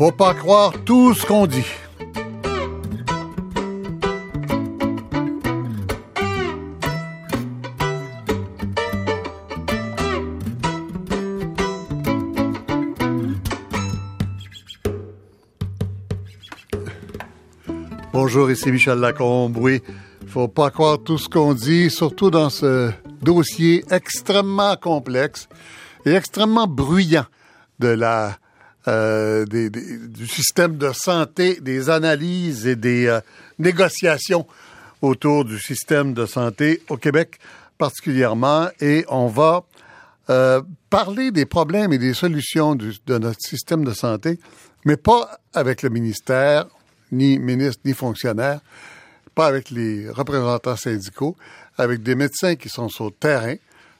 Faut pas croire tout ce qu'on dit. Bonjour, ici Michel Lacombe. Oui, faut pas croire tout ce qu'on dit, surtout dans ce dossier extrêmement complexe et extrêmement bruyant de la euh, du système de santé, des analyses et des euh, négociations autour du système de santé au Québec particulièrement. Et on va euh, parler des problèmes et des solutions de notre système de santé, mais pas avec le ministère, ni ministre, ni fonctionnaire, pas avec les représentants syndicaux, avec des médecins qui sont sur le terrain,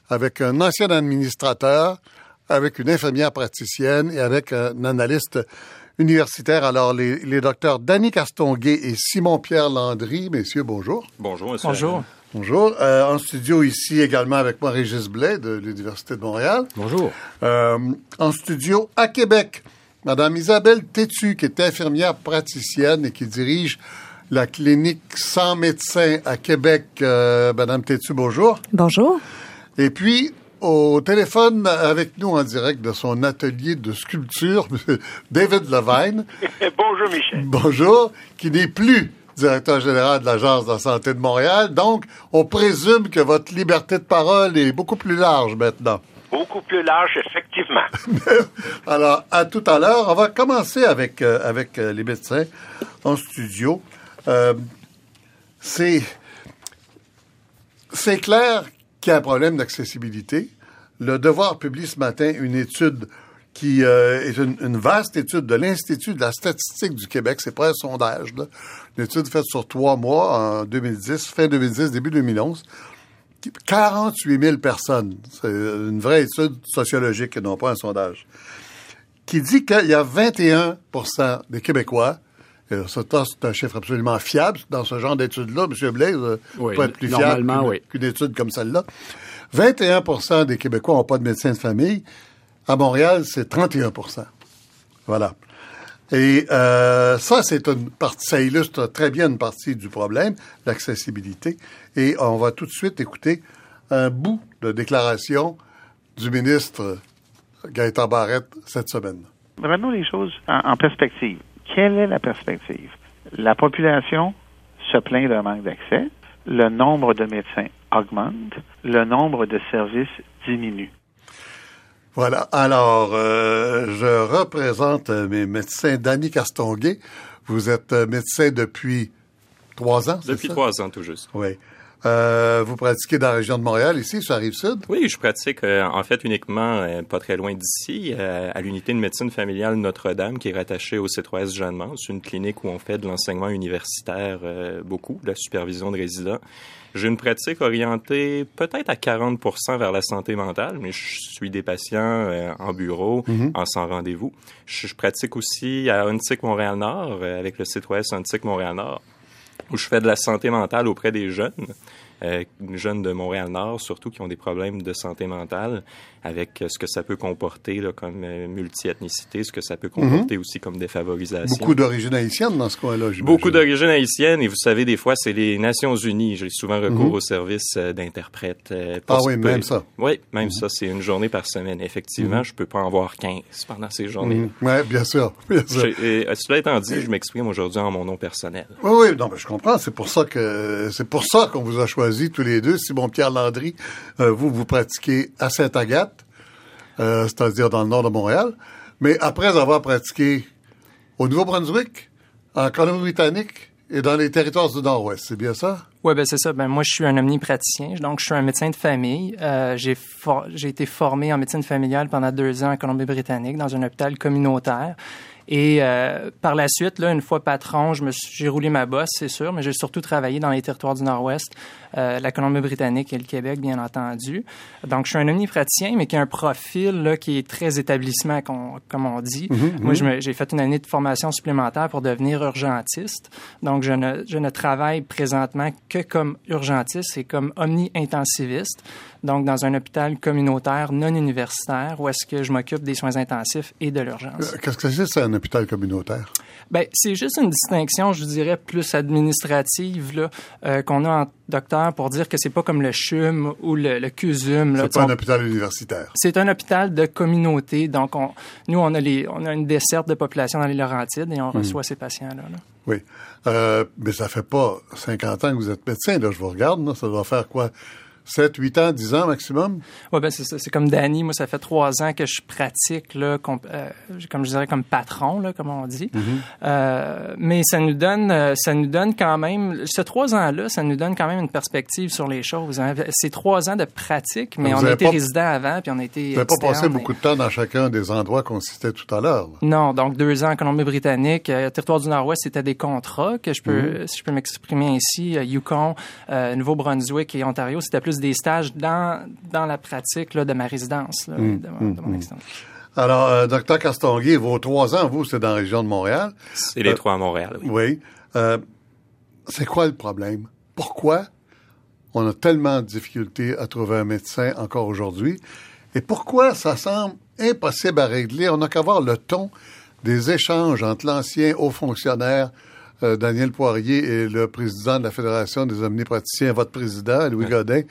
avec un ancien administrateur, avec une infirmière praticienne et avec un analyste universitaire. Alors, les, les docteurs Danny Castonguay et Simon-Pierre Landry, messieurs, bonjour. Bonjour, monsieur. Bonjour. Bonjour. Euh, en studio ici également avec moi, Régis Blais de l'Université de Montréal. Bonjour. Euh, en studio à Québec, Madame Isabelle Tétu, qui est infirmière praticienne et qui dirige la clinique sans médecin à Québec. Euh, Madame Tétu, bonjour. Bonjour. Et puis, au téléphone avec nous en direct de son atelier de sculpture, David Levine. Bonjour, Michel. Bonjour, qui n'est plus directeur général de l'Agence de la santé de Montréal. Donc, on présume que votre liberté de parole est beaucoup plus large maintenant. Beaucoup plus large, effectivement. Alors, à tout à l'heure. On va commencer avec, euh, avec euh, les médecins en studio. Euh, c'est, c'est clair qu'il y a un problème d'accessibilité. Le Devoir publie ce matin une étude qui euh, est une, une, vaste étude de l'Institut de la statistique du Québec. C'est pas un sondage, là. Une étude faite sur trois mois en 2010, fin 2010, début 2011. 48 000 personnes. C'est une vraie étude sociologique et non pas un sondage. Qui dit qu'il y a 21% des Québécois c'est un chiffre absolument fiable dans ce genre d'études-là. M. Blaise oui, peut être plus fiable qu'une, oui. qu'une étude comme celle-là. 21% des Québécois n'ont pas de médecin de famille. À Montréal, c'est 31% Voilà. Et euh, ça, c'est une partie, ça illustre très bien une partie du problème, l'accessibilité. Et on va tout de suite écouter un bout de déclaration du ministre Gaëtan Barrette cette semaine. Revenons les choses en, en perspective. Quelle est la perspective? La population se plaint d'un manque d'accès, le nombre de médecins augmente, le nombre de services diminue. Voilà. Alors, euh, je représente mes médecins. Danny Castonguay, vous êtes médecin depuis trois ans, Depuis ça? trois ans, tout juste. Oui. Euh, vous pratiquez dans la région de Montréal, ici, sur la Rive-Sud? Oui, je pratique euh, en fait uniquement euh, pas très loin d'ici, euh, à l'unité de médecine familiale Notre-Dame, qui est rattachée au C3S Jeannemont. C'est une clinique où on fait de l'enseignement universitaire euh, beaucoup, de la supervision de résidents. J'ai une pratique orientée peut-être à 40% vers la santé mentale, mais je suis des patients euh, en bureau, Mhm. en sans rendez-vous. Je, je pratique aussi à Ontic Montréal-Nord, euh, avec le C3S Ontic Montréal-Nord, où je fais de la santé mentale auprès des jeunes. Euh, jeunes de Montréal-Nord, surtout qui ont des problèmes de santé mentale, avec ce que ça peut comporter là, comme euh, multi-ethnicité, ce que ça peut comporter aussi comme défavorisation. Beaucoup d'origine haïtienne dans ce coin-là. Beaucoup d'origine haïtienne, et vous savez, des fois, c'est les Nations Unies. J'ai souvent recours Mhm. au service euh, d'interprète. euh, Ah oui, peu- même ça. Mhm. Oui, même ça, c'est une journée par semaine. Effectivement, je peux pas en voir 15 pendant ces journées. Mhm. Oui, bien sûr. Bien sûr. Et, cela étant dit, je m'exprime aujourd'hui en mon nom personnel. Oui, oui, non, mais je comprends. C'est pour ça que c'est pour ça qu'on vous a choisi tous les deux. Simon Pierre Landry, euh, vous vous pratiquez à Sainte-Agathe, euh, c'est-à-dire dans le nord de Montréal, mais après avoir pratiqué au Nouveau-Brunswick, en Colombie-Britannique et dans les territoires du Nord-Ouest, c'est bien ça? Oui, ben c'est ça. Ben moi, je suis un omnipraticien, donc je suis un médecin de famille. Euh, j'ai j'ai été formé en médecine familiale pendant deux ans en Colombie-Britannique dans un hôpital communautaire. Et euh, par la suite, là, une fois patron, je me suis- j'ai roulé ma bosse, c'est sûr, mais j'ai surtout travaillé dans les territoires du Nord-Ouest, euh, la Colombie-Britannique et le Québec, bien entendu. Donc, je suis un omnipraticien, mais qui a un profil là, qui est très établissement, comme on dit. Moi, je me- j'ai fait une année de formation supplémentaire pour devenir urgentiste. Donc, je ne, je ne travaille présentement que comme urgentiste et comme omni-intensiviste. Donc dans un hôpital communautaire non universitaire où est-ce que je m'occupe des soins intensifs et de l'urgence. Euh, Qu'est-ce que c'est, c'est un hôpital communautaire? Ben, c'est juste une distinction, je dirais, plus administrative là, euh, qu'on a en docteur pour dire que c'est pas comme le CHUM ou le, le CUSUM. C'est pas on- un hôpital universitaire. c'est un hôpital de communauté, donc on, nous on a les, on a une desserte de population dans les Laurentides et on reçoit ces patients-là. là. Oui. Euh, mais ça fait pas 50 ans que vous êtes médecin, là. Je vous regarde, là. Ça doit faire quoi? 7, 8 ans, 10 ans maximum? Ouais, ben c'est ça. C'est comme Danny. Moi, ça fait trois ans que je pratique là, com- euh, comme je dirais comme patron, là, comme on dit. Euh, mais ça nous donne, euh, ça nous donne quand même. Ces trois ans-là, ça nous donne quand même une perspective sur les choses. hein. C'est trois ans de pratique, mais Vous on a avez été pas- résident avant, puis on a été. Vous n'avez pas passé mais- beaucoup de temps dans chacun des endroits qu'on citait tout à l'heure. Non, donc deux ans en Colombie-Britannique, euh, territoire du Nord-Ouest, c'était des contrats que je peux, si je peux m'exprimer ainsi, Yukon, Nouveau-Brunswick et Ontario, c'était plus des stages dans dans la pratique là, de ma résidence, là, de, mon, de mon expérience. Alors, euh, docteur Castonguay, vos trois ans, vous, c'est dans la région de Montréal. C'est les trois à Montréal, oui. Oui. Euh, c'est quoi le problème? Pourquoi on a tellement de difficultés à trouver un médecin encore aujourd'hui? Et pourquoi ça semble impossible à régler? On n'a qu'à voir le ton des échanges entre l'ancien haut fonctionnaire euh, Daniel Poirier et le président de la Fédération des omnipraticiens, votre président, Louis Godin,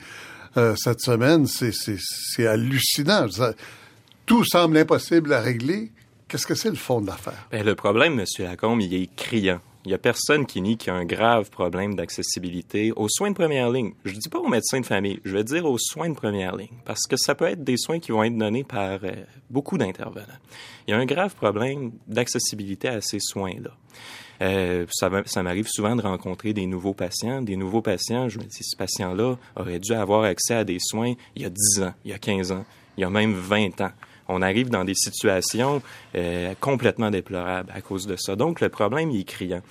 euh, cette semaine. C'est, hallucinant. Ça- tout semble impossible à régler. Qu'est-ce que c'est le fond de l'affaire? Ben, le problème, M. Lacombe, il est criant. Il n'y a personne qui nie qu'il y a un grave problème d'accessibilité aux soins de première ligne. Je dis pas aux médecins de famille, je vais dire aux soins de première ligne, parce que ça peut être des soins qui vont être donnés par euh, beaucoup d'intervenants. Il y a un grave problème d'accessibilité à ces soins-là. Euh, ça m'a- ça m'arrive souvent de rencontrer des nouveaux patients. Des nouveaux patients, je me dis, ce patient-là aurait dû avoir accès à des soins il y a 10 ans, il y a 15 ans, il y a même 20 ans. On arrive dans des situations euh, complètement déplorables à cause de ça. Donc, le problème, il est criant.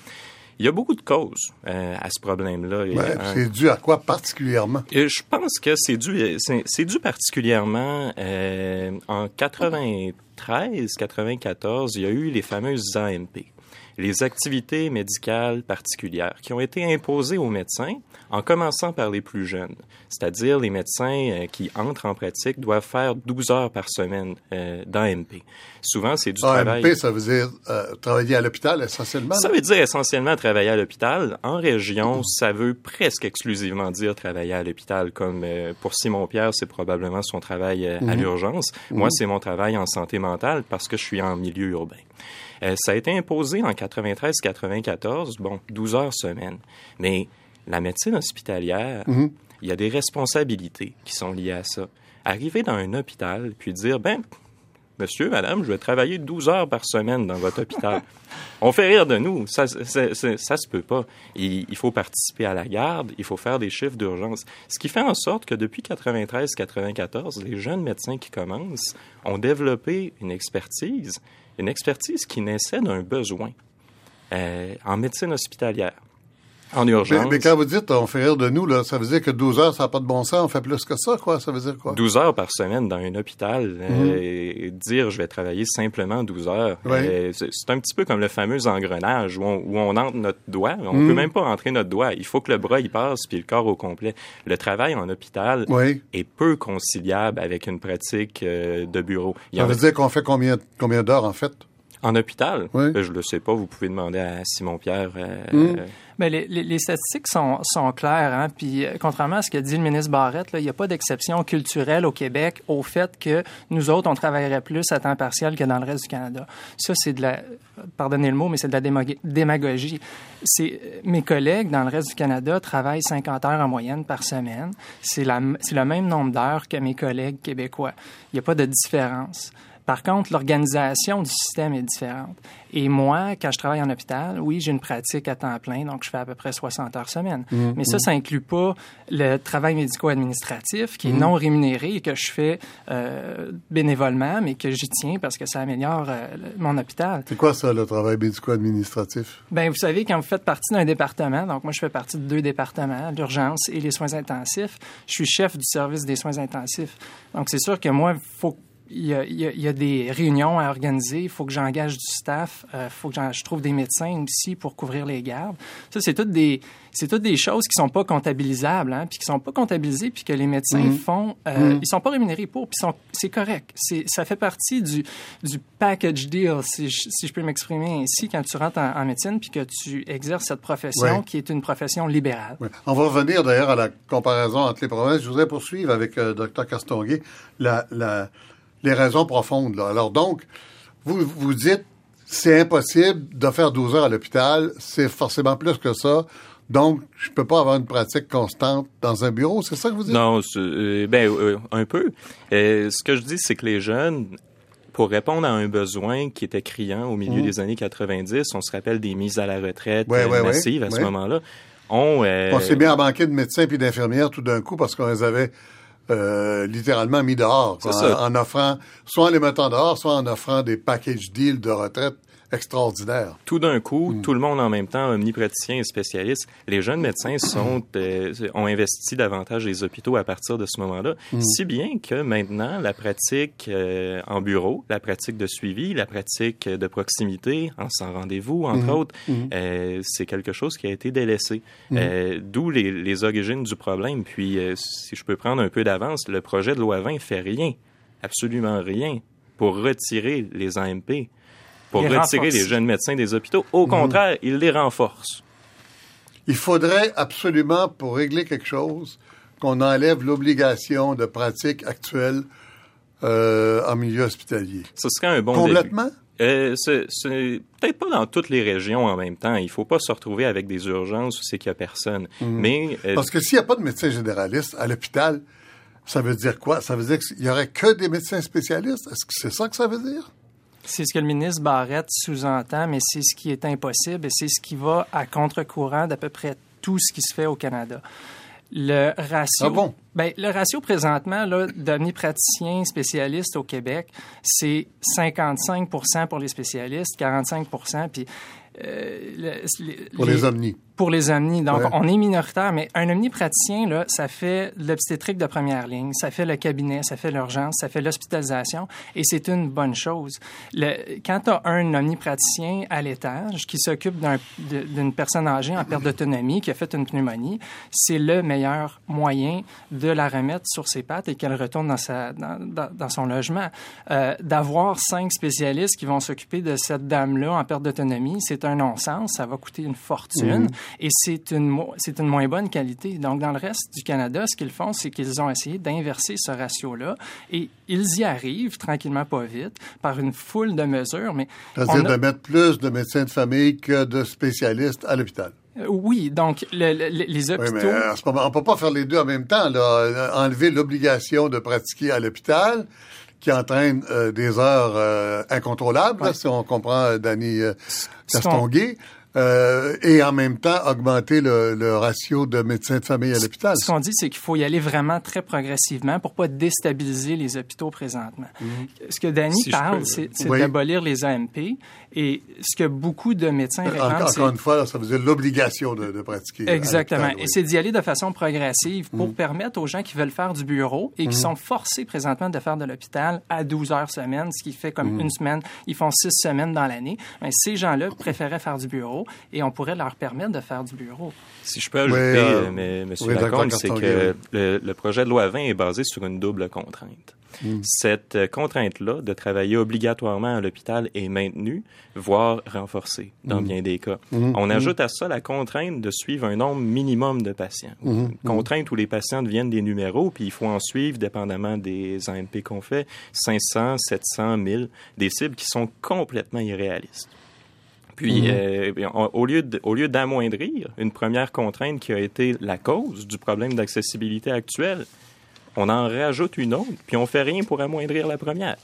Il y a beaucoup de causes euh, à ce problème-là. Ouais, un- c'est dû à quoi particulièrement? et je pense que c'est dû, c'est, c'est dû particulièrement euh, en 93, 94, il y a eu les fameuses AMP, les activités médicales particulières, qui ont été imposées aux médecins, en commençant par les plus jeunes, c'est-à-dire les médecins euh, qui entrent en pratique doivent faire 12 heures par semaine euh, d'AMP. Souvent, c'est du travail. AMP, ça veut dire euh, travailler à l'hôpital essentiellement. Ça veut dire essentiellement travailler à l'hôpital. En région, ça veut presque exclusivement dire travailler à l'hôpital. Comme euh, pour Simon Pierre, c'est probablement son travail à l'urgence. Moi, c'est mon travail en santé mentale parce que je suis en milieu urbain. Euh, ça a été imposé en 93-94, bon, 12 heures semaine. Mais la médecine hospitalière, il y a des responsabilités qui sont liées à ça. Arriver dans un hôpital puis dire, ben, Monsieur, madame, je vais travailler 12 heures par semaine dans votre hôpital. On fait rire de nous. Ça, ça, ça, ça se peut pas. Il, il faut participer à la garde, il faut faire des chiffres d'urgence. Ce qui fait en sorte que depuis 93-94, les jeunes médecins qui commencent ont développé une expertise, une expertise qui naissait d'un besoin euh, en médecine hospitalière, en urgence. mais quand vous dites on fait rire de nous, là, ça veut dire que 12 heures, ça n'a pas de bon sens, on fait plus que ça, quoi. Ça veut dire quoi? 12 heures par semaine dans un hôpital, euh, et dire je vais travailler simplement 12 heures, Oui. euh, c'est un petit peu comme le fameux engrenage où on, où on entre notre doigt. On peut même pas entrer notre doigt. Il faut que le bras y passe puis le corps au complet. Le travail en hôpital Oui. est peu conciliable avec une pratique euh, de bureau. Il Ça veut a- dire qu'on fait combien, combien d'heures, en fait? En hôpital, Oui. ben, je le sais pas. Vous pouvez demander à Simon Pierre. euh, Mm. euh, Mais les, les- les statistiques sont, sont claires, hein? Puis euh, contrairement à ce que dit le ministre Barrette, il n'y a pas d'exception culturelle au Québec au fait que nous autres, on travaillerait plus à temps partiel que dans le reste du Canada. Ça, c'est de la, pardonnez le mot, mais c'est de la démago- démagogie. C'est mes collègues dans le reste du Canada travaillent 50 heures en moyenne par semaine. C'est la, c'est le même nombre d'heures que mes collègues québécois. Il n'y a pas de différence. Par contre, l'organisation du système est différente. Et moi, quand je travaille en hôpital, oui, j'ai une pratique à temps plein, donc je fais à peu près 60 heures semaine. Mais ça, ça inclut pas le travail médico-administratif qui est non rémunéré et que je fais euh, bénévolement, mais que j'y tiens parce que ça améliore euh, mon hôpital. C'est quoi ça, le travail médico-administratif? Ben, vous savez, quand vous faites partie d'un département, donc moi, je fais partie de deux départements, l'urgence et les soins intensifs, je suis chef du service des soins intensifs. Donc, c'est sûr que moi, faut il y, a, il, y a, il y a, des réunions à organiser, il faut que j'engage du staff, il euh, faut que je trouve des médecins aussi pour couvrir les gardes. Ça, c'est toutes des, c'est toutes des choses qui sont pas comptabilisables, hein, puis qui sont pas comptabilisées, puis que les médecins Mhm. font, euh, Mhm. ils sont pas rémunérés pour, puis c'est correct. C'est, ça fait partie du, du package deal, si je, si je peux m'exprimer ainsi, quand tu rentres en, en médecine, puis que tu exerces cette profession qui est une profession libérale. On va revenir d'ailleurs à la comparaison entre les provinces. Je voudrais poursuivre avec euh, Dr Castonguay la, la, les raisons profondes. Là. Alors donc, vous vous dites, c'est impossible de faire 12 heures à l'hôpital, c'est forcément plus que ça. Donc, je peux pas avoir une pratique constante dans un bureau, c'est ça que vous dites? Non, euh, ben euh, un peu. Euh, ce que je dis, c'est que les jeunes, pour répondre à un besoin qui était criant au milieu Mhm. des années 90, on se rappelle des mises à la retraite Ouais, massives à ce moment-là. On, On s'est bien à manquer de médecins puis d'infirmières tout d'un coup parce qu'on les avait euh, littéralement mis dehors. quoi, en offrant, soit en les mettant dehors, soit en offrant des package deals de retraite extraordinaires. tout d'un coup, Hmm. tout le monde en même temps, omnipraticiens et spécialistes, les jeunes médecins sont, euh, ont investi davantage les hôpitaux à partir de ce moment-là, Hmm. si bien que maintenant, la pratique euh, en bureau, la pratique de suivi, la pratique de proximité, en sans rendez-vous, entre autres, euh, c'est quelque chose qui a été délaissé. Euh, D'où les, les origines du problème. Puis, euh, si je peux prendre un peu d'avance, le projet de loi 20 fait rien, absolument rien, pour retirer les AMP pour Les retirer renforce. les jeunes médecins des hôpitaux. Au contraire, il les renforce. Il faudrait absolument, pour régler quelque chose, qu'on enlève l'obligation de pratique actuelle euh, en milieu hospitalier. Ce serait un bon début. Complètement? Euh, c'est peut-être pas dans toutes les régions en même temps. Il faut pas se retrouver avec des urgences où c'est qu'il y a personne. Mais euh, Parce que s'il n'y a pas de médecin généraliste à l'hôpital, ça veut dire quoi? Ça veut dire qu'il y aurait que des médecins spécialistes? Est-ce que c'est ça que ça veut dire? C'est ce que le ministre Barrette sous-entend, mais c'est ce qui est impossible et c'est ce qui va à contre-courant d'à peu près tout ce qui se fait au Canada. Le ratio, Ah bon? ben, le ratio présentement là, d'omnipraticiens spécialistes au Québec, c'est 55% pour les spécialistes, 45 puis euh, le- les- Pour les omnis. Pour les omnis. Donc, Ouais. on est minoritaire, mais un omnipraticien, là, ça fait l'obstétrique de première ligne, ça fait le cabinet, ça fait l'urgence, ça fait l'hospitalisation, et c'est une bonne chose. Le, quand tu as un omnipraticien à l'étage qui s'occupe d'une personne âgée en perte d'autonomie, qui a fait une pneumonie, c'est le meilleur moyen de la remettre sur ses pattes et qu'elle retourne dans, sa, dans, dans- dans son logement. Euh, D'avoir cinq spécialistes qui vont s'occuper de cette dame-là en perte d'autonomie, c'est un non-sens, ça va coûter une fortune et c'est une, c'est une moins bonne qualité. Donc, dans le reste du Canada, ce qu'ils font, c'est qu'ils ont essayé d'inverser ce ratio-là et ils y arrivent tranquillement, pas vite, par une foule de mesures, mais C'est-à-dire a- de mettre plus de médecins de famille que de spécialistes à l'hôpital. Euh, oui, donc le- le- le- les Oui, hôpitaux... mais euh, à ce moment, on peut pas faire les deux en même temps. Là. Euh, Enlever l'obligation de pratiquer à l'hôpital qui entraîne euh, des heures euh, incontrôlables, là, si on comprend euh, Danny Castonguay, euh, et en même temps augmenter le, le ratio de médecins de famille à l'hôpital. Ce qu'on dit, c'est qu'il faut y aller vraiment très progressivement pour pas déstabiliser les hôpitaux présentement. Ce que Danny Si parle, c'est c'est Oui. d'abolir les AMP et ce que beaucoup de médecins Euh, réclament, Encore, c'est encore une fois, ça veut dire l'obligation de, de pratiquer. Exactement. Et oui. c'est d'y aller de façon progressive pour permettre aux gens qui veulent faire du bureau et qui sont forcés présentement de faire de l'hôpital à 12 heures semaine, ce qui fait comme Mm. une semaine. Ils font six semaines dans l'année. Ben, ces gens-là préféraient faire du bureau et on pourrait leur permettre de faire du bureau. Si je peux ajouter, Oui, euh, euh, mais, Monsieur oui, Lacombe, Dr. c'est que le, le projet de loi 20 est basé sur une double contrainte. Cette euh, contrainte-là de travailler obligatoirement à l'hôpital est maintenue, voire renforcée dans bien des cas. On ajoute à ça la contrainte de suivre un nombre minimum de patients. Une contrainte où les patients deviennent des numéros, puis il faut en suivre, dépendamment des AMP qu'on fait, 500, 700, 1000, des cibles qui sont complètement irréalistes. Puis, euh, au lieu de- au lieu d'amoindrir une première contrainte qui a été la cause du problème d'accessibilité actuel, on en rajoute une autre, puis on fait rien pour amoindrir la première.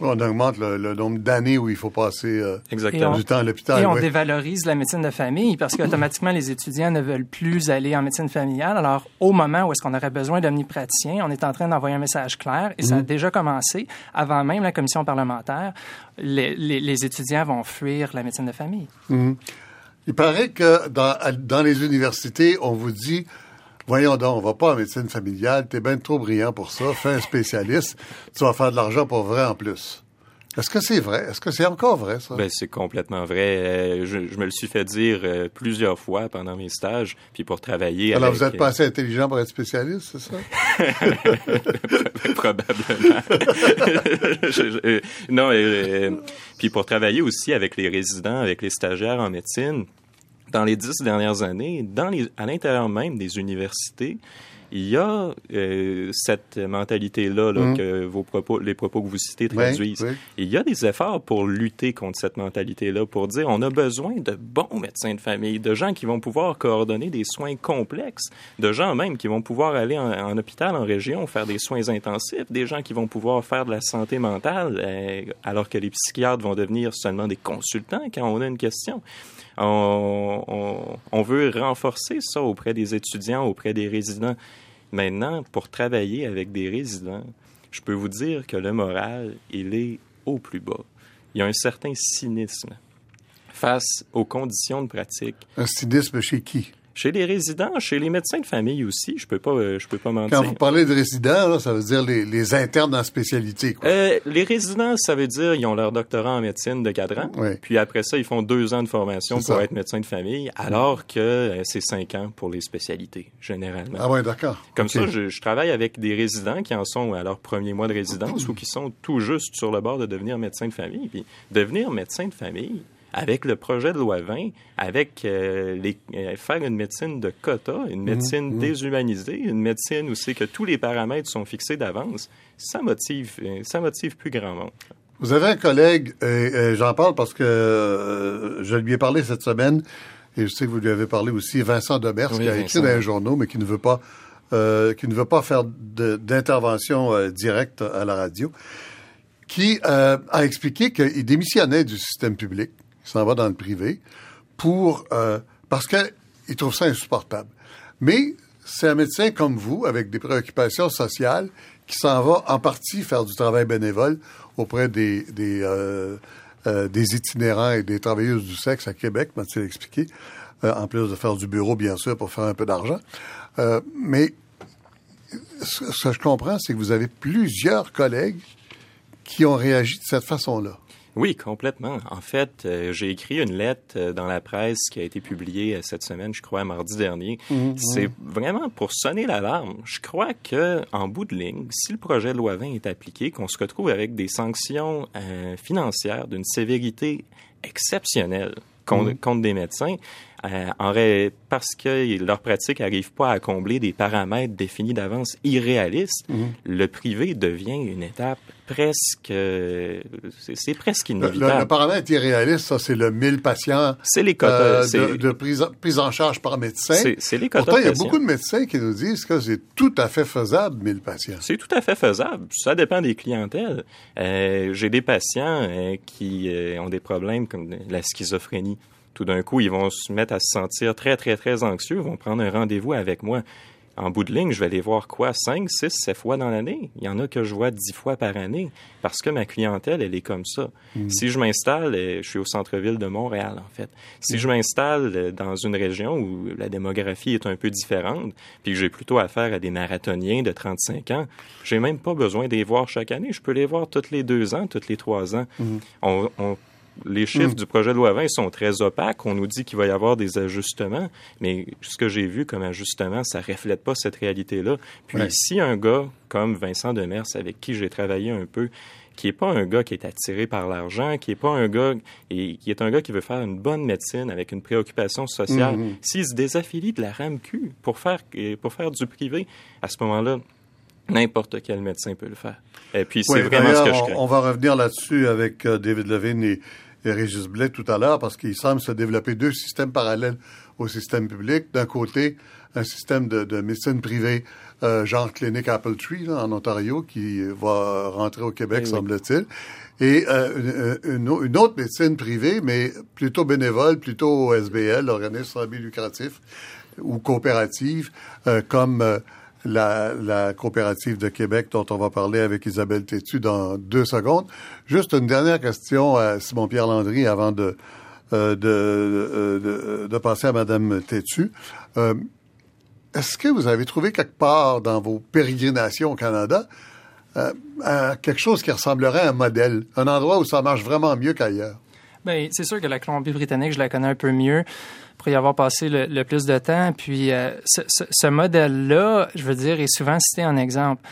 On augmente le, le nombre d'années où il faut passer euh, Exactement. du temps à l'hôpital. Et on oui. dévalorise la médecine de famille parce qu'automatiquement, les étudiants ne veulent plus aller en médecine familiale. Alors, au moment où est-ce qu'on aurait besoin d'omnipraticiens, on est en train d'envoyer un message clair et ça a déjà commencé. Avant même la commission parlementaire, les, les- les étudiants vont fuir la médecine de famille. Il paraît que dans les universités, on vous dit Voyons donc, on va pas en médecine familiale, t'es bien trop brillant pour ça, fais un spécialiste, tu vas faire de l'argent pour vrai en plus. Est-ce que c'est vrai? Est-ce que c'est encore vrai, ça? Ben, c'est complètement vrai. Euh, je, je, me le suis fait dire euh, plusieurs fois pendant mes stages, puis pour travailler Alors, avec, vous êtes pas assez intelligent pour être spécialiste, c'est ça? Probablement. je, je, non, euh, puis pour travailler aussi avec les résidents, avec les stagiaires en médecine, dans les dix dernières années, dans les, à l'intérieur même des universités, il y a euh, cette mentalité-là là, Mhm. que vos propos, les propos que vous citez traduisent. oui. Il y a des efforts pour lutter contre cette mentalité-là, pour dire on a besoin de bons médecins de famille, de gens qui vont pouvoir coordonner des soins complexes, de gens même qui vont pouvoir aller en, en hôpital, en région, faire des soins intensifs, des gens qui vont pouvoir faire de la santé mentale, euh, alors que les psychiatres vont devenir seulement des consultants quand on a une question. On, veut renforcer ça auprès des étudiants, auprès des résidents. Maintenant, pour travailler avec des résidents, je peux vous dire que le moral, il est au plus bas. Il y a un certain cynisme face aux conditions de pratique. Un cynisme chez qui? Chez les résidents, chez les médecins de famille aussi, je peux pas, euh, je peux pas mentir. Quand vous parlez de résidents, là, ça veut dire les, les internes en spécialité, quoi. Euh, les résidents, ça veut dire ils ont leur doctorat en médecine de cadran, Oui. puis après ça, ils font deux ans de formation pour ça. être médecin de famille, alors que euh, c'est cinq ans pour les spécialités, généralement. Ah ouais, d'accord. Comme ça, je, je travaille avec des résidents qui en sont à leur premier mois de résidence ou qui sont tout juste sur le bord de devenir médecin de famille. Puis devenir médecin de famille, avec le projet de loi 20, avec euh, les, euh, faire une médecine de quota, une médecine déshumanisée, une médecine où c'est que tous les paramètres sont fixés d'avance, ça motive, euh, ça motive plus grand monde. Vous avez un collègue, et, et j'en parle parce que euh, je lui ai parlé cette semaine, et je sais que vous lui avez parlé aussi, Vincent Demers, Oui, qui a écrit dans les journaux, mais qui ne veut pas, euh, qui ne veut pas faire d'intervention euh, directe à la radio, qui a expliqué qu'il démissionnait du système public, il s'en va dans le privé, pour euh, parce qu'il trouve ça insupportable. Mais c'est un médecin comme vous, avec des préoccupations sociales, qui s'en va en partie faire du travail bénévole auprès des, des, euh, euh, des itinérants et des travailleuses du sexe à Québec, m'a-t-il expliqué, euh, en plus de faire du bureau, bien sûr, pour faire un peu d'argent. Euh, mais ce ce que je comprends, c'est que vous avez plusieurs collègues qui ont réagi de cette façon-là. Oui, complètement. En fait, euh, j'ai écrit une lettre euh, dans la presse qui a été publiée euh, cette semaine, je crois, mardi dernier. C'est vraiment pour sonner l'alarme. Je crois que, en bout de ligne, si le projet de loi 20 est appliqué, qu'on se retrouve avec des sanctions financières d'une sévérité exceptionnelle contre, contre des médecins, euh, en parce que leur pratique n'arrive pas à combler des paramètres définis d'avance irréalistes, le privé devient une étape presque, euh, c'est presque Le, le- inévitable. le paramètre irréaliste, ça, c'est le 1000 patients C'est les quotas. euh, de, de prise, en, prise en charge par médecin. c'est les quotas Pourtant, il y a beaucoup de médecins qui nous disent que c'est tout à fait faisable, 1000 patients. C'est tout à fait faisable. Ça dépend des clientèles. Euh, J'ai des patients euh, qui ont des problèmes comme la schizophrénie. Tout d'un coup, ils vont se mettre à se sentir très, très, très anxieux, vont prendre un rendez-vous avec moi. En bout de ligne, je vais les voir quoi? 5, 6, 7 fois dans l'année? Il y en a que je vois 10 fois par année parce que ma clientèle, elle est comme ça. Si je m'installe, euh, je suis au centre-ville de Montréal, en fait. Si je m'installe euh, dans une région où la démographie est un peu différente, puis que j'ai plutôt affaire à des marathoniens de 35 ans, j'ai même pas besoin de les voir chaque année. Je peux les voir tous les deux ans, tous les trois ans. On- on- les chiffres du projet de loi 20 sont très opaques. On nous dit qu'il va y avoir des ajustements, mais ce que j'ai vu comme ajustement, ça reflète pas cette réalité-là. Puis Ouais. si un gars comme Vincent Demers, avec qui j'ai travaillé un peu, qui est pas un gars qui est attiré par l'argent, qui est pas un gars et qui est un gars qui veut faire une bonne médecine avec une préoccupation sociale, Mhm. s'il se désaffilie de la RAMQ pour faire pour faire du privé, à ce moment-là, n'importe quel médecin peut le faire. Et puis c'est Oui, vraiment ce que je on, crains. on va revenir là-dessus avec euh, David Levine et, et Régis Blais tout à l'heure, parce qu'il semble se développer deux systèmes parallèles au système public. D'un côté, un système de, de médecine privée, euh, genre clinique Apple Tree, là, en Ontario, qui va rentrer au Québec, Oui, oui. semble-t-il. Et euh, une, autre médecine privée, mais plutôt bénévole, plutôt au SBL, organisme sans but lucratif, ou coopérative, euh, comme euh, la, coopérative de Québec dont on va parler avec Isabelle Tétu dans deux secondes. Juste une dernière question à Simon-Pierre Landry avant de, euh, de, euh, de, de passer à Madame Tétu. Euh, est-ce que vous avez trouvé quelque part dans vos pérégrinations au Canada euh, quelque chose qui ressemblerait à un modèle, un endroit où ça marche vraiment mieux qu'ailleurs? Bien, c'est sûr que la Colombie-Britannique, je la connais un peu mieux pour y avoir passé le, plus de temps. Puis euh, ce, ce modèle-là, je veux dire, est souvent cité en exemple.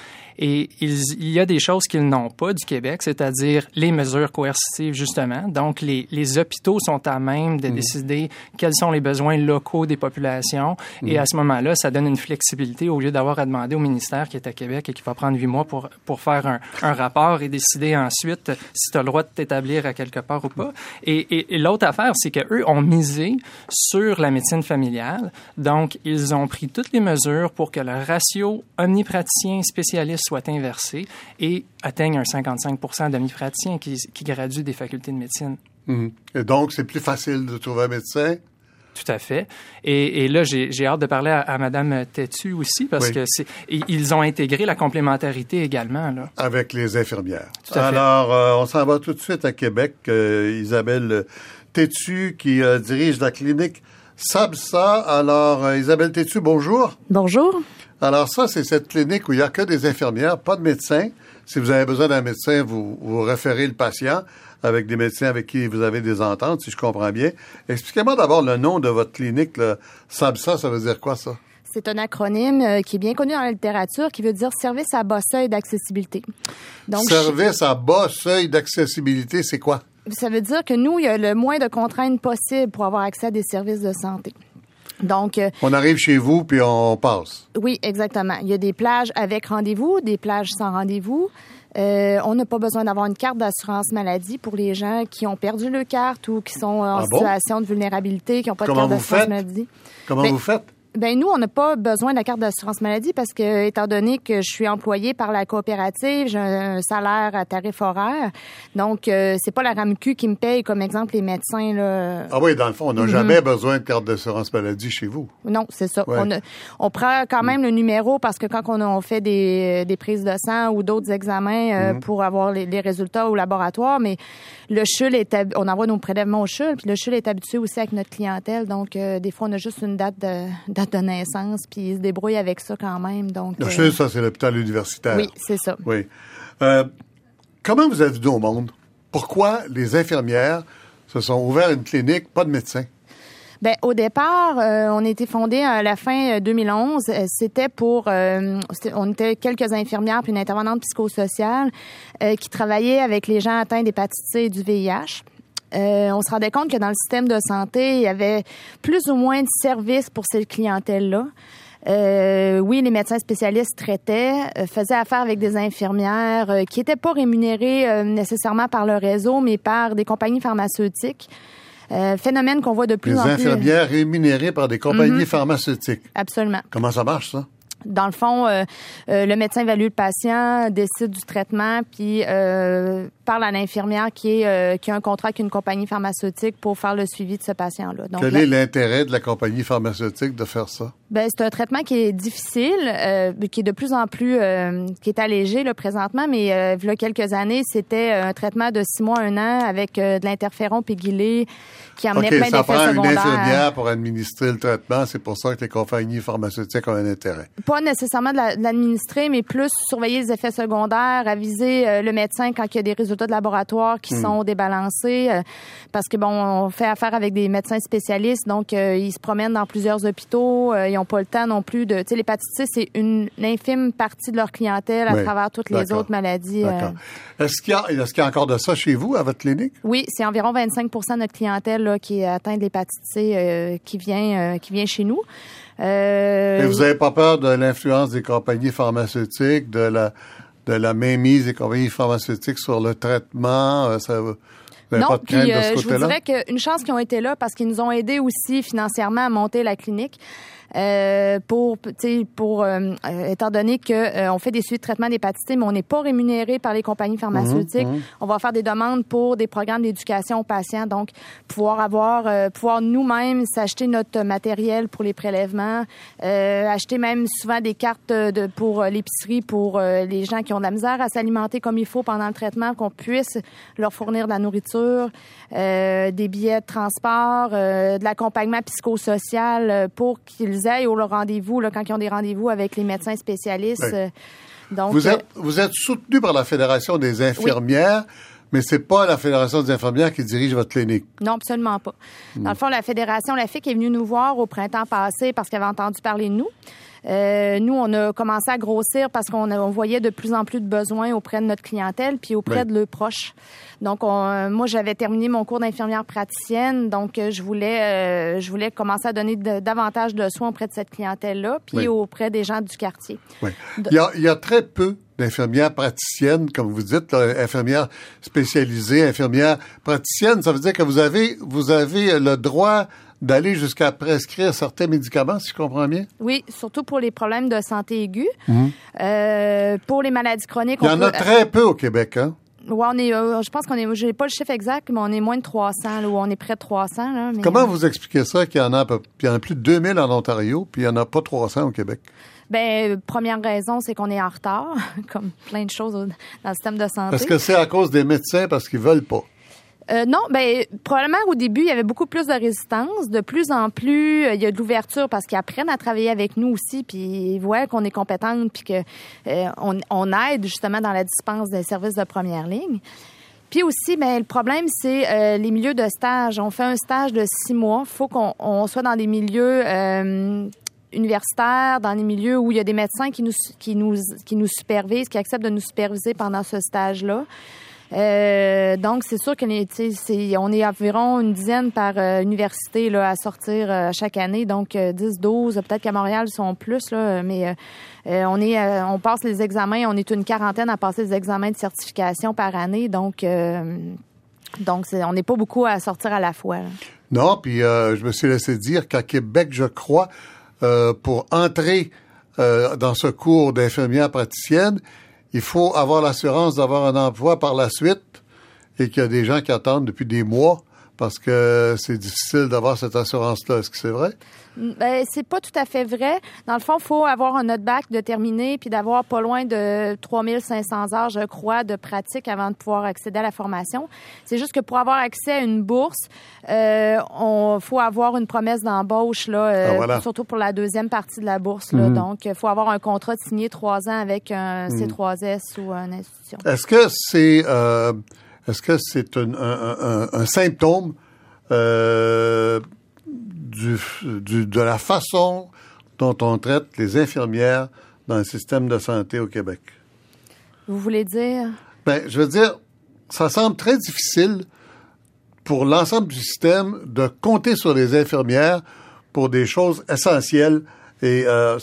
Et il y a des choses qu'ils n'ont pas du Québec, c'est-à-dire les mesures coercitives, justement. Donc, les, les hôpitaux sont à même de mm. décider quels sont les besoins locaux des populations. Et mm. à ce moment-là, ça donne une flexibilité au lieu d'avoir à demander au ministère qui est à Québec et qui va prendre huit mois pour, pour faire un, un rapport et décider ensuite si tu as le droit de t'établir à quelque part ou pas. Et, et, l'autre affaire, c'est qu'eux ont misé sur la médecine familiale. Donc, ils ont pris toutes les mesures pour que le ratio omnipraticien spécialiste soit inversé et atteigne un 55 d'amis-praticiens qui, qui graduent des facultés de médecine. Mhm. Et donc, c'est plus facile de trouver un médecin? Tout à fait. Et, là, j'ai hâte de parler à, Mme Madame Tétu aussi parce que ils ont intégré la complémentarité également. Là. Avec les infirmières. Alors, euh, on s'en va tout de suite à Québec. Euh, Isabelle Tétu qui euh, dirige la clinique SABSA. Alors, Isabelle Tétu, bonjour. Bonjour. Alors ça, c'est cette clinique où il n'y a que des infirmières, pas de médecins. Si vous avez besoin d'un médecin, vous, vous référez le patient avec des médecins avec qui vous avez des ententes, si je comprends bien. Expliquez-moi d'abord le nom de votre clinique. SABSA, ça veut dire quoi ça? C'est un acronyme euh, qui est bien connu dans la littérature qui veut dire service à bas seuil d'accessibilité. Donc, service à bas seuil d'accessibilité, c'est quoi? Ça veut dire que nous, il y a le moins de contraintes possibles pour avoir accès à des services de santé. Donc, euh, on arrive chez vous puis on passe. Oui, exactement. Il y a des plages avec rendez-vous, des plages sans rendez-vous. Euh, on n'a pas besoin d'avoir une carte d'assurance maladie pour les gens qui ont perdu leur carte ou qui sont en ah situation de vulnérabilité, qui n'ont pas de carte d'assurance maladie. Comment ben, vous faites? Ben nous, on n'a pas besoin de la carte d'assurance maladie parce que, étant donné que je suis employée par la coopérative, j'ai un salaire à tarif horaire. Donc, euh, c'est pas la RAMQ qui me paye, comme exemple les médecins. Là. Ah oui, dans le fond, on n'a mhm. jamais besoin de carte d'assurance maladie chez vous. Non, c'est ça. On, on, prend quand même le numéro parce que quand on, a, fait des, des, prises de sang ou d'autres examens euh, mhm. pour avoir les, les, résultats au laboratoire, mais le CHUL est on envoie nos prélèvements au CHUL, puis le CHUL est habitué aussi avec notre clientèle. Donc, euh, des fois, on a juste une date de de naissance, puis ils se débrouillent avec ça quand même. Donc, le euh, ça, c'est l'hôpital universitaire. Oui, c'est ça. Oui. Euh, comment vous êtes venu au monde? Pourquoi les infirmières se sont ouvertes une clinique, pas de médecin? Ben, au départ, euh, on était fondé à la fin 2011. C'était pour, on était quelques infirmières puis une intervenante psychosociale qui travaillait avec les gens atteints d'hépatite C et du VIH. Euh, on se rendait compte que dans le système de santé, il y avait plus ou moins de services pour cette clientèle-là. Euh, oui, les médecins spécialistes traitaient, euh, faisaient affaire avec des infirmières qui n'étaient pas rémunérées nécessairement par le réseau, mais par des compagnies pharmaceutiques. phénomène qu'on voit de plus en plus. Les infirmières rémunérées par des compagnies mhm. pharmaceutiques. Absolument. Comment ça marche, ça? Dans le fond, le médecin évalue le patient, décide du traitement, puis parle à l'infirmière qui, est, euh, qui a un contrat avec une compagnie pharmaceutique pour faire le suivi de ce patient-là. Quel est l'intérêt de la compagnie pharmaceutique de faire ça? Ben, c'est un traitement qui est difficile, euh, qui est de plus en plus, euh, qui est allégé là, présentement, mais il y a quelques années, c'était un traitement de six mois, un an avec de l'interféron pégylé qui amenait plein d'effets secondaires. ça prend une infirmière pour administrer le traitement, c'est pour ça que les compagnies pharmaceutiques ont un intérêt. Pas nécessairement de l'administrer, mais plus surveiller les effets secondaires, aviser le médecin quand il y a des résultats de laboratoire qui hmm. sont débalancés euh, parce que bon, on fait affaire avec des médecins spécialistes, donc euh, ils se promènent dans plusieurs hôpitaux, euh, ils n'ont pas le temps non plus de. Tu sais, l'hépatite C, c'est une, infime partie de leur clientèle à travers toutes les autres maladies. Est-ce qu'il y, a, est y a encore de ça chez vous, à votre clinique? Oui, c'est environ 25% de notre clientèle là, qui est atteinte d'hépatite C qui, vient, qui vient chez nous. Et vous n'avez pas peur de l'influence des compagnies pharmaceutiques, de la de la mainmise des compagnies pharmaceutiques sur le traitement? Euh, ça, non, puis euh, je vous dirais qu'une chance qu'ils ont été là parce qu'ils nous ont aidés aussi financièrement à monter la clinique. Euh, pour, pour euh, euh, étant donné que on fait des suites de traitement d'hépatite, mais on n'est pas rémunéré par les compagnies pharmaceutiques. Mhm, mhm. On va faire des demandes pour des programmes d'éducation aux patients, donc pouvoir avoir, pouvoir nous-mêmes s'acheter notre matériel pour les prélèvements, acheter même souvent des cartes de, pour l'épicerie pour les gens qui ont de la misère à s'alimenter comme il faut pendant le traitement, qu'on puisse leur fournir de la nourriture, des billets de transport, de l'accompagnement psychosocial pour qu'ils ils aillent au rendez-vous quand ils ont des rendez-vous avec les médecins spécialistes. donc, vous êtes, vous êtes soutenu par la Fédération des infirmières. Mais c'est pas la Fédération des infirmières qui dirige votre clinique. Non, absolument pas. Dans le fond, la Fédération, la FIC est venue nous voir au printemps passé parce qu'elle avait entendu parler de nous. Euh, nous, on a commencé à grossir parce qu'on voyait de plus en plus de besoins auprès de notre clientèle puis auprès de leurs proches. Donc, euh, moi, j'avais terminé mon cours d'infirmière praticienne, donc euh, je voulais, je voulais commencer à donner davantage de soins auprès de cette clientèle-là, puis auprès des gens du quartier. Oui. Il, y a, il y a très peu d'infirmières praticiennes, comme vous dites, infirmières spécialisées, infirmières praticiennes. Ça veut dire que vous avez, vous avez le droit d'aller jusqu'à prescrire certains médicaments, si je comprends bien? Oui, surtout pour les problèmes de santé aiguë. Mhm. Euh, pour les maladies chroniques... Il y en a très peu au Québec, hein? Oui, on est, euh, je pense qu'on est, j'ai pas le chiffre exact, mais on est moins de 300, ou on est près de 300. Là, Comment euh, vous expliquez ça qu'il y en a, il y en a plus de 2000 en Ontario, puis il n'y en a pas 300 au Québec? Ben, première raison, c'est qu'on est en retard, comme plein de choses dans le système de santé. Est-ce que c'est à cause des médecins parce qu'ils veulent pas? Euh, non, ben probablement au début, il y avait beaucoup plus de résistance. De plus en plus, euh, il y a de l'ouverture parce qu'ils apprennent à travailler avec nous aussi, puis ils voient qu'on est compétente, puis que euh, on, aide justement dans la dispense des services de première ligne. Puis aussi, ben, le problème, c'est les milieux de stage. On fait un stage de six mois. Il faut qu'on soit dans des milieux universitaires, dans des milieux où il y a des médecins qui nous, supervisent, qui acceptent de nous superviser pendant ce stage-là. Euh, donc, c'est sûr qu'on est, on est environ une dizaine par euh, université là, à sortir euh, chaque année. Donc, 10, 12, peut-être qu'à Montréal, ils sont plus, mais on est on passe les examens, on est une quarantaine à passer les examens de certification par année. Donc, donc on n'est pas beaucoup à sortir à la fois. Non, puis je me suis laissé dire qu'à Québec, je crois, pour entrer dans ce cours d'infirmière praticienne, il faut avoir l'assurance d'avoir un emploi par la suite et qu'il y a des gens qui attendent depuis des mois parce que c'est difficile d'avoir cette assurance-là. Est-ce que c'est vrai? Ben, c'est pas tout à fait vrai. Dans le fond, il faut avoir un autre bac de terminer puis d'avoir pas loin de 3500 heures, je crois, de pratique avant de pouvoir accéder à la formation. C'est juste que pour avoir accès à une bourse, euh, on faut avoir une promesse d'embauche là, euh, ah, surtout pour la deuxième partie de la bourse. Là. Mhm. Donc, il faut avoir un contrat signé trois ans avec un mhm. C3S ou une institution. Est-ce que c'est euh, est-ce que c'est un, un, un, symptôme euh, du, de la façon dont on traite les infirmières dans le système de santé au Québec? Vous voulez dire? Ben, je veux dire, ça semble très difficile pour l'ensemble du système de compter sur les infirmières pour des choses essentielles. Et euh,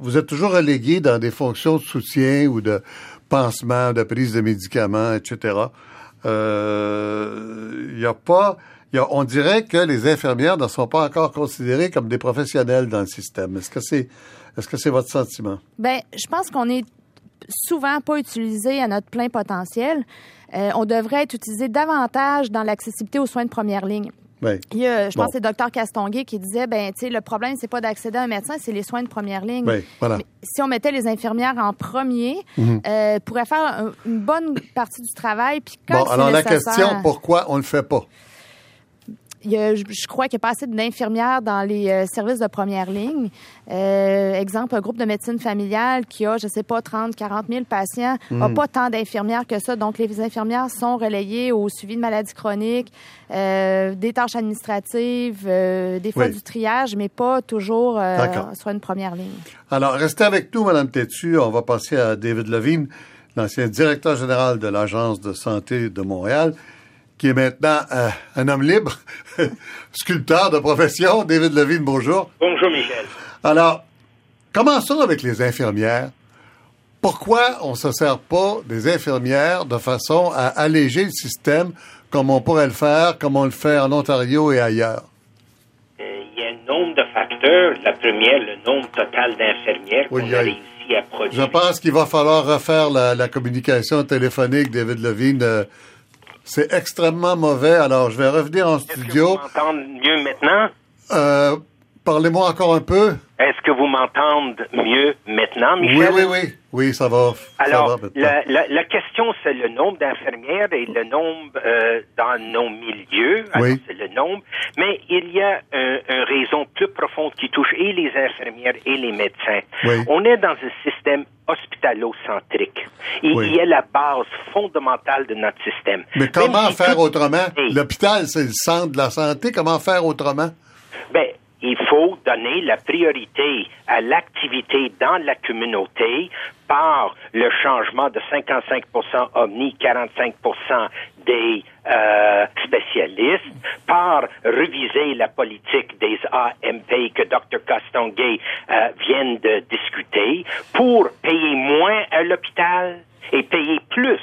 vous êtes toujours relégué dans des fonctions de soutien ou de pansement, de prise de médicaments, etc. Il euh, n'y a pas on dirait que les infirmières ne sont pas encore considérées comme des professionnels dans le système. Est-ce que c'est est-ce que c'est votre sentiment? Ben, je pense qu'on est souvent pas utilisé à notre plein potentiel. Euh, on devrait être utilisé davantage dans l'accessibilité aux soins de première ligne. Oui. Il y a, je pense que c'est le docteur Castonguay qui disait, ben, tu sais, le problème, c'est pas d'accéder à un médecin, c'est les soins de première ligne. Oui, voilà. si on mettait les infirmières en premier, mhm. euh, pourrait faire une bonne partie du travail. Puis quand bon, alors la question, pourquoi on le fait pas? Je, crois qu'il n'y a pas assez d'infirmières dans les euh, services de première ligne. Euh, exemple, un groupe de médecine familiale qui a, je sais pas, 30, 40 000 patients, n'a hmm. pas tant d'infirmières que ça. Donc, les infirmières sont relayées au suivi de maladies chroniques, euh, des tâches administratives, des fois du triage, mais pas toujours sur une première ligne. Alors, restez avec nous, Mme Tétu. On va passer à David Levine, l'ancien directeur général de l'Agence de santé de Montréal qui est maintenant euh, un homme libre, sculpteur de profession. David Levine, bonjour. Bonjour, Michel. Alors, commençons avec les infirmières. Pourquoi on ne se sert pas des infirmières de façon à alléger le système comme on pourrait le faire, comme on le fait en Ontario et ailleurs? Euh, il y a un nombre de facteurs. La première, le nombre total d'infirmières qu'on a réussi à produire. Je pense qu'il va falloir refaire la, communication téléphonique, David Levine. Euh, c'est extrêmement mauvais. Alors, je vais revenir en studio. Est-ce que vous mieux maintenant? Euh, Parlez-moi encore un peu. Est-ce que vous m'entendez mieux maintenant, Michel? Oui, oui, oui. Oui, ça va. Alors, la, question, c'est le nombre d'infirmières et le nombre euh, dans nos milieux. oui. C'est le nombre. Mais il y a une raison plus profonde qui touche et les infirmières et les médecins. Oui. On est dans un système hospitalo-centrique. Il y a la base fondamentale de notre système. Mais comment faire autrement? L'hôpital, c'est le centre de la santé. Comment faire autrement? Ben, il faut donner la priorité à l'activité dans la communauté par le changement de 55% Omni, 45% des euh, spécialistes, par reviser la politique des AMP que Dr. Castonguay euh, vient de discuter, pour payer moins à l'hôpital et payer plus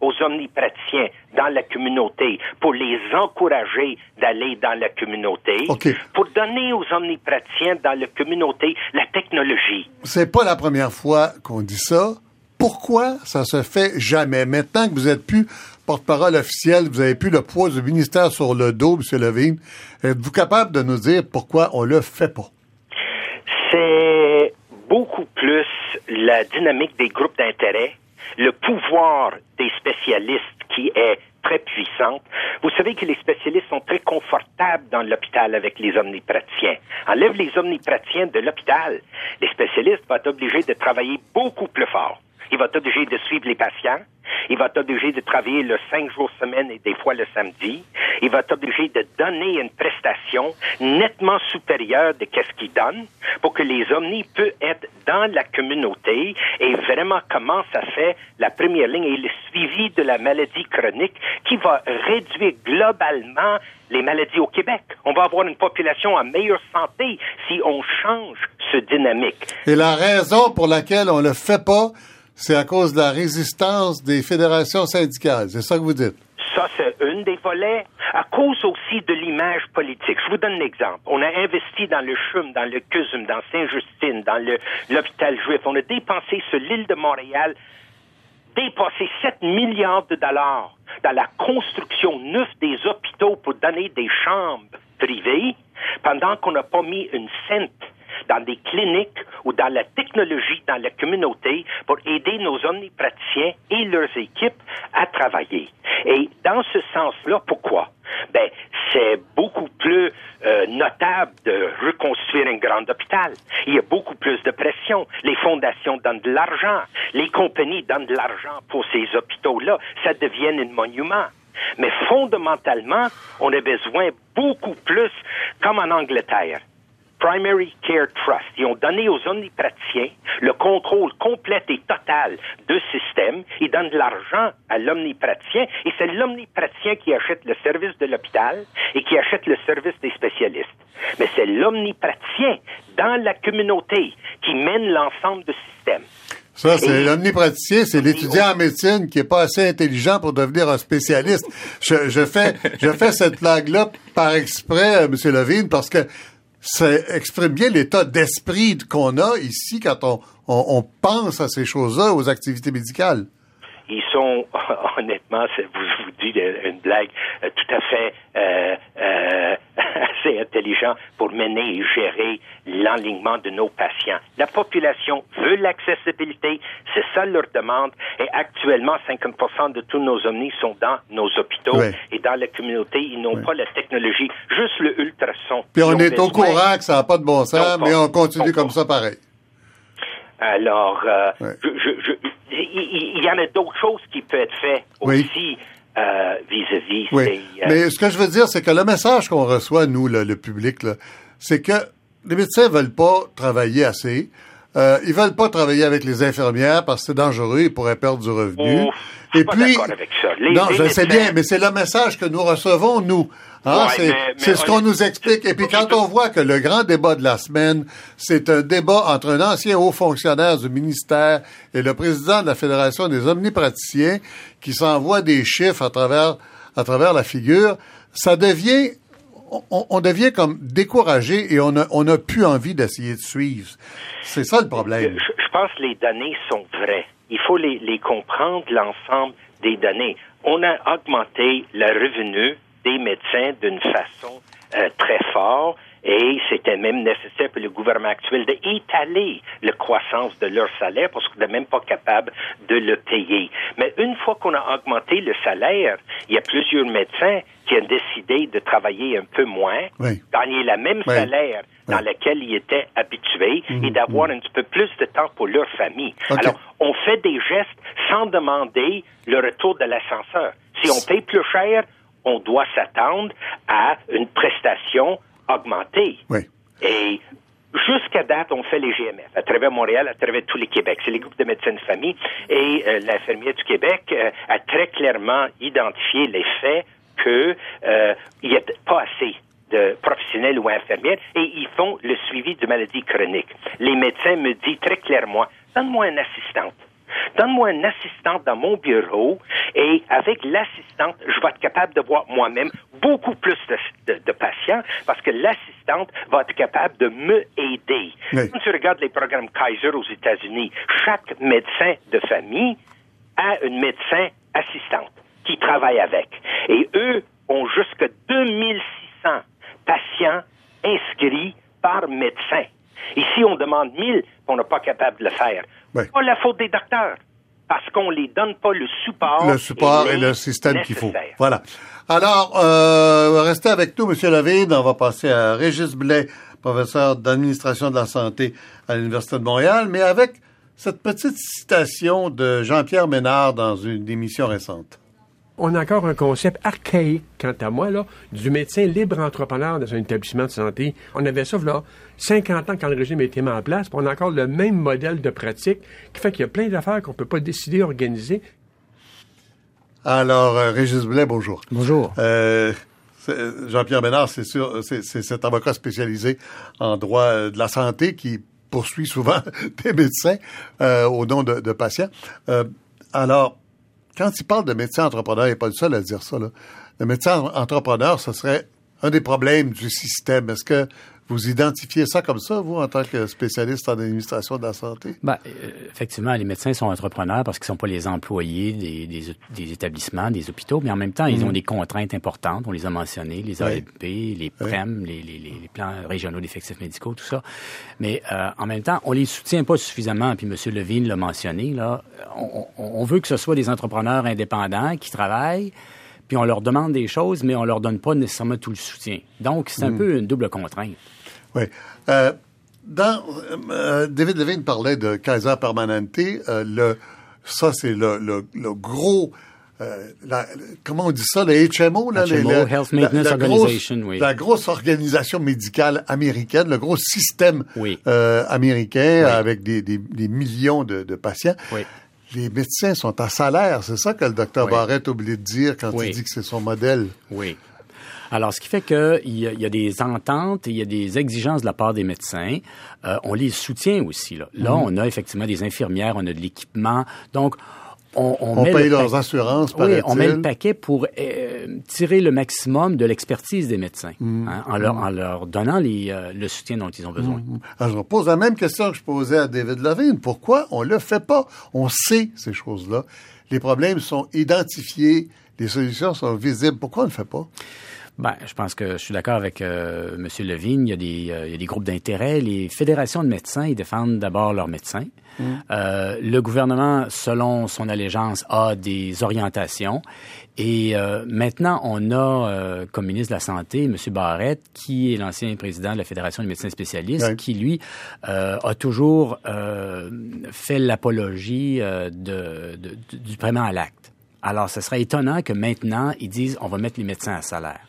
aux omnipraticiens dans la communauté, pour les encourager d'aller dans la communauté, pour donner aux omnipraticiens dans la communauté la technologie. C'est pas la première fois qu'on dit ça. Pourquoi ça se fait jamais? Maintenant que vous êtes plus porte-parole officielle, vous avez plus le poids du ministère sur le dos, M. Levine, êtes-vous capable de nous dire pourquoi on le fait pas? C'est beaucoup plus la dynamique des groupes d'intérêt le pouvoir des spécialistes qui est très puissante. Vous savez que les spécialistes sont très confortables dans l'hôpital avec les omnipraticiens. Enlève les omnipraticiens de l'hôpital, les spécialistes vont être obligés de travailler beaucoup plus fort. Il va être obligé de suivre les patients. Il va être obligé de travailler le cinq jours semaine et des fois le samedi. Il va être obligé de donner une prestation nettement supérieure de ce qu'il donne pour que les omnis puissent être dans la communauté et vraiment comment ça fait la première ligne et le suivi de la maladie chronique qui va réduire globalement les maladies au Québec. On va avoir une population en meilleure santé si on change ce dynamique. Et la raison pour laquelle on le fait pas, c'est à cause de la résistance des fédérations syndicales. C'est ça que vous dites? Ça, c'est une des volets. À cause aussi de l'image politique. Je vous donne un exemple. On a investi dans le CHUM, dans le CUSUM, dans Saint-Justine, dans l'hôpital juif. On a dépensé sur l'île de Montréal dépassé 7 milliards de dollars dans la construction neuve des hôpitaux pour donner des chambres privées, pendant qu'on n'a pas mis une cente dans des cliniques ou dans la technologie dans la communauté pour aider nos omnipraticiens et leurs équipes à travailler. Et dans ce sens-là, pourquoi? Ben, c'est beaucoup plus euh, notable de reconstruire un grand hôpital. Il y a beaucoup plus de pression. Les fondations donnent de l'argent. Les compagnies donnent de l'argent pour ces hôpitaux-là. Ça devient un monument. Mais fondamentalement, on a besoin beaucoup plus, comme en Angleterre, Primary Care Trust. Ils ont donné aux omnipraticiens le contrôle complet et total de système. Ils donnent de l'argent à l'omnipraticien et c'est l'omnipraticien qui achète le service de l'hôpital et qui achète le service des spécialistes. Mais c'est l'omnipraticien dans la communauté qui mène l'ensemble du système. Ça, c'est l'omnipraticien, c'est l'étudiant en médecine qui est pas assez intelligent pour devenir un spécialiste. Je, je fais, je fais cette blague-là par exprès, euh, M. Levine, parce que ça exprime bien l'état d'esprit qu'on a ici quand on, on, pense à ces choses-là, aux activités médicales. Ils sont, honnêtement, je vous dis une blague euh, tout à fait euh, euh, assez intelligent pour mener et gérer l'enlignement de nos patients. La population veut l'accessibilité, c'est ça leur demande, et actuellement, 50 de tous nos omnis sont dans nos hôpitaux et dans la communauté. Ils n'ont pas la technologie, juste le ultrason. Puis on est au courant que ça n'a pas de bon sens, mais on continue comme ça pareil. Alors, il y, en a d'autres choses qui peuvent être faites aussi euh, vis-à-vis. oui. Euh, Mais ce que je veux dire, c'est que le message qu'on reçoit, nous, le public, c'est que les médecins veulent pas travailler assez. Euh, ils veulent pas travailler avec les infirmières parce que c'est dangereux, ils pourraient perdre du revenu. Et puis, avec ça. non, je sais bien, mais c'est le message que nous recevons, nous. Ah, c'est ce qu'on nous explique. Et puis quand on voit que le grand débat de la semaine, c'est un débat entre un ancien haut fonctionnaire du ministère et le président de la Fédération des omnipraticiens qui s'envoie des chiffres à travers, à travers la figure, ça devient on, devient comme découragé et on n'a on a plus envie d'essayer de suivre. C'est ça le problème. Je, pense que les données sont vraies. Il faut les, comprendre, l'ensemble des données. On a augmenté le revenu des médecins d'une façon euh, très forte Et c'était même nécessaire pour le gouvernement actuel d'étaler la croissance de leur salaire parce qu'on n'est même pas capable de le payer. Mais une fois qu'on a augmenté le salaire, il y a plusieurs médecins qui ont décidé de travailler un peu moins, gagner le même salaire dans lequel ils étaient habitués et mhm. d'avoir un petit peu plus de temps pour leur famille. Alors, on fait des gestes sans demander le retour de l'ascenseur. Si on paye plus cher, on doit s'attendre à une prestation augmentée. Et Jusqu'à date, on fait les GMF à travers Montréal, à travers tous les Québec. C'est les groupes de médecins de famille et euh, l'infirmière du Québec euh, a très clairement identifié les faits qu'il euh, n'y a pas assez de professionnels ou infirmières et ils font le suivi de maladies chroniques. Les médecins me disent très clairement, donne-moi une assistante. Donne-moi une assistante dans mon bureau et avec l'assistante, je vais être capable de voir moi-même beaucoup plus de, patients parce que l'assistante va être capable de me aider. Quand tu regardes les programmes Kaiser aux États-Unis, chaque médecin de famille a une médecin assistante qui travaille avec. Et eux ont jusqu'à 2600 patients inscrits par médecin. Ici, on demande 1000, on n'est pas capable de le faire. Pas la faute des docteurs, parce qu'on les donne pas le support. Le support et, le système qu'il faut. Voilà. Alors, euh, restez avec nous, Monsieur Levine. On va passer à Régis Blais, professeur d'administration de la santé à l'Université de Montréal, mais avec cette petite citation de Jean-Pierre Ménard dans une émission récente on a encore un concept archaïque, quant à moi, là, du médecin libre entrepreneur dans un établissement de santé. On avait ça, là, 50 ans quand le régime était mis en place, puis on a encore le même modèle de pratique qui fait qu'il y a plein d'affaires qu'on peut pas décider, organiser. Alors, euh, Régis Blais, bonjour. Bonjour. Euh, Jean-Pierre Ménard, c'est sûr, c'est cet avocat spécialisé en droit euh, de la santé qui poursuit souvent des médecins au nom de, de patients. alors, quand il parle de médecin entrepreneur, il n'est pas le seul à dire ça. Le médecin entrepreneur, ce serait un des problèmes du système. Est-ce que vous identifiez ça comme ça, vous, en tant que spécialiste en administration de la santé? Ben, euh, effectivement, les médecins sont entrepreneurs parce qu'ils ne sont pas les employés des, des, établissements, des hôpitaux, mais en même temps, ils ont mhm. des contraintes importantes. On les a mentionnées, les AEP, les PREM, les, les, les, plans régionaux d'effectifs médicaux, tout ça. Mais euh, en même temps, on les soutient pas suffisamment. Puis M. Levine l'a mentionné, là, on, on veut que ce soit des entrepreneurs indépendants qui travaillent, puis on leur demande des choses, mais on leur donne pas nécessairement tout le soutien. Donc, c'est un mhm. peu une double contrainte. Oui. Euh, dans, euh, David Levine parlait de Kaiser Permanente. Euh, le, ça, c'est le, le, le, gros... Euh, la, comment on dit ça, le HMO, là, HMO, Health Maintenance la, Organization, grosse, oui. La grosse organisation médicale américaine, le gros système oui. euh, américain oui. avec des, des, des, millions de, de patients. Oui. Les médecins sont à salaire, c'est ça que le docteur Barrett a oublié de dire quand il dit que c'est son modèle? Oui. Alors, ce qui fait qu'il y, y, a des ententes et il y a des exigences de la part des médecins. Euh, on les soutient aussi. Là, là mm-hmm. on a effectivement des infirmières, on a de l'équipement. Donc, on, on, on met paye leurs assurances, Oui, on met le paquet pour euh, tirer le maximum de l'expertise des médecins, mm-hmm. hein, en, leur, en leur donnant les, euh, le soutien dont ils ont besoin. Alors, je pose la même question que je posais à David Levine. Pourquoi on le fait pas? On sait ces choses-là. Les problèmes sont identifiés, les solutions sont visibles. Pourquoi on ne le fait pas? Ben, je pense que je suis d'accord avec euh, M. Levine. Il y a des, euh, il y a des groupes d'intérêt. Les fédérations de médecins, ils défendent d'abord leurs médecins. Mm. Euh, le gouvernement, selon son allégeance, a des orientations. Et euh, maintenant, on a euh, comme ministre de la Santé, M. Barrette, qui est l'ancien président de la Fédération des médecins spécialistes, qui, lui, a toujours fait l'apologie de, de, du paiement à l'acte. Alors, ce serait étonnant que maintenant, ils disent on va mettre les médecins à salaire.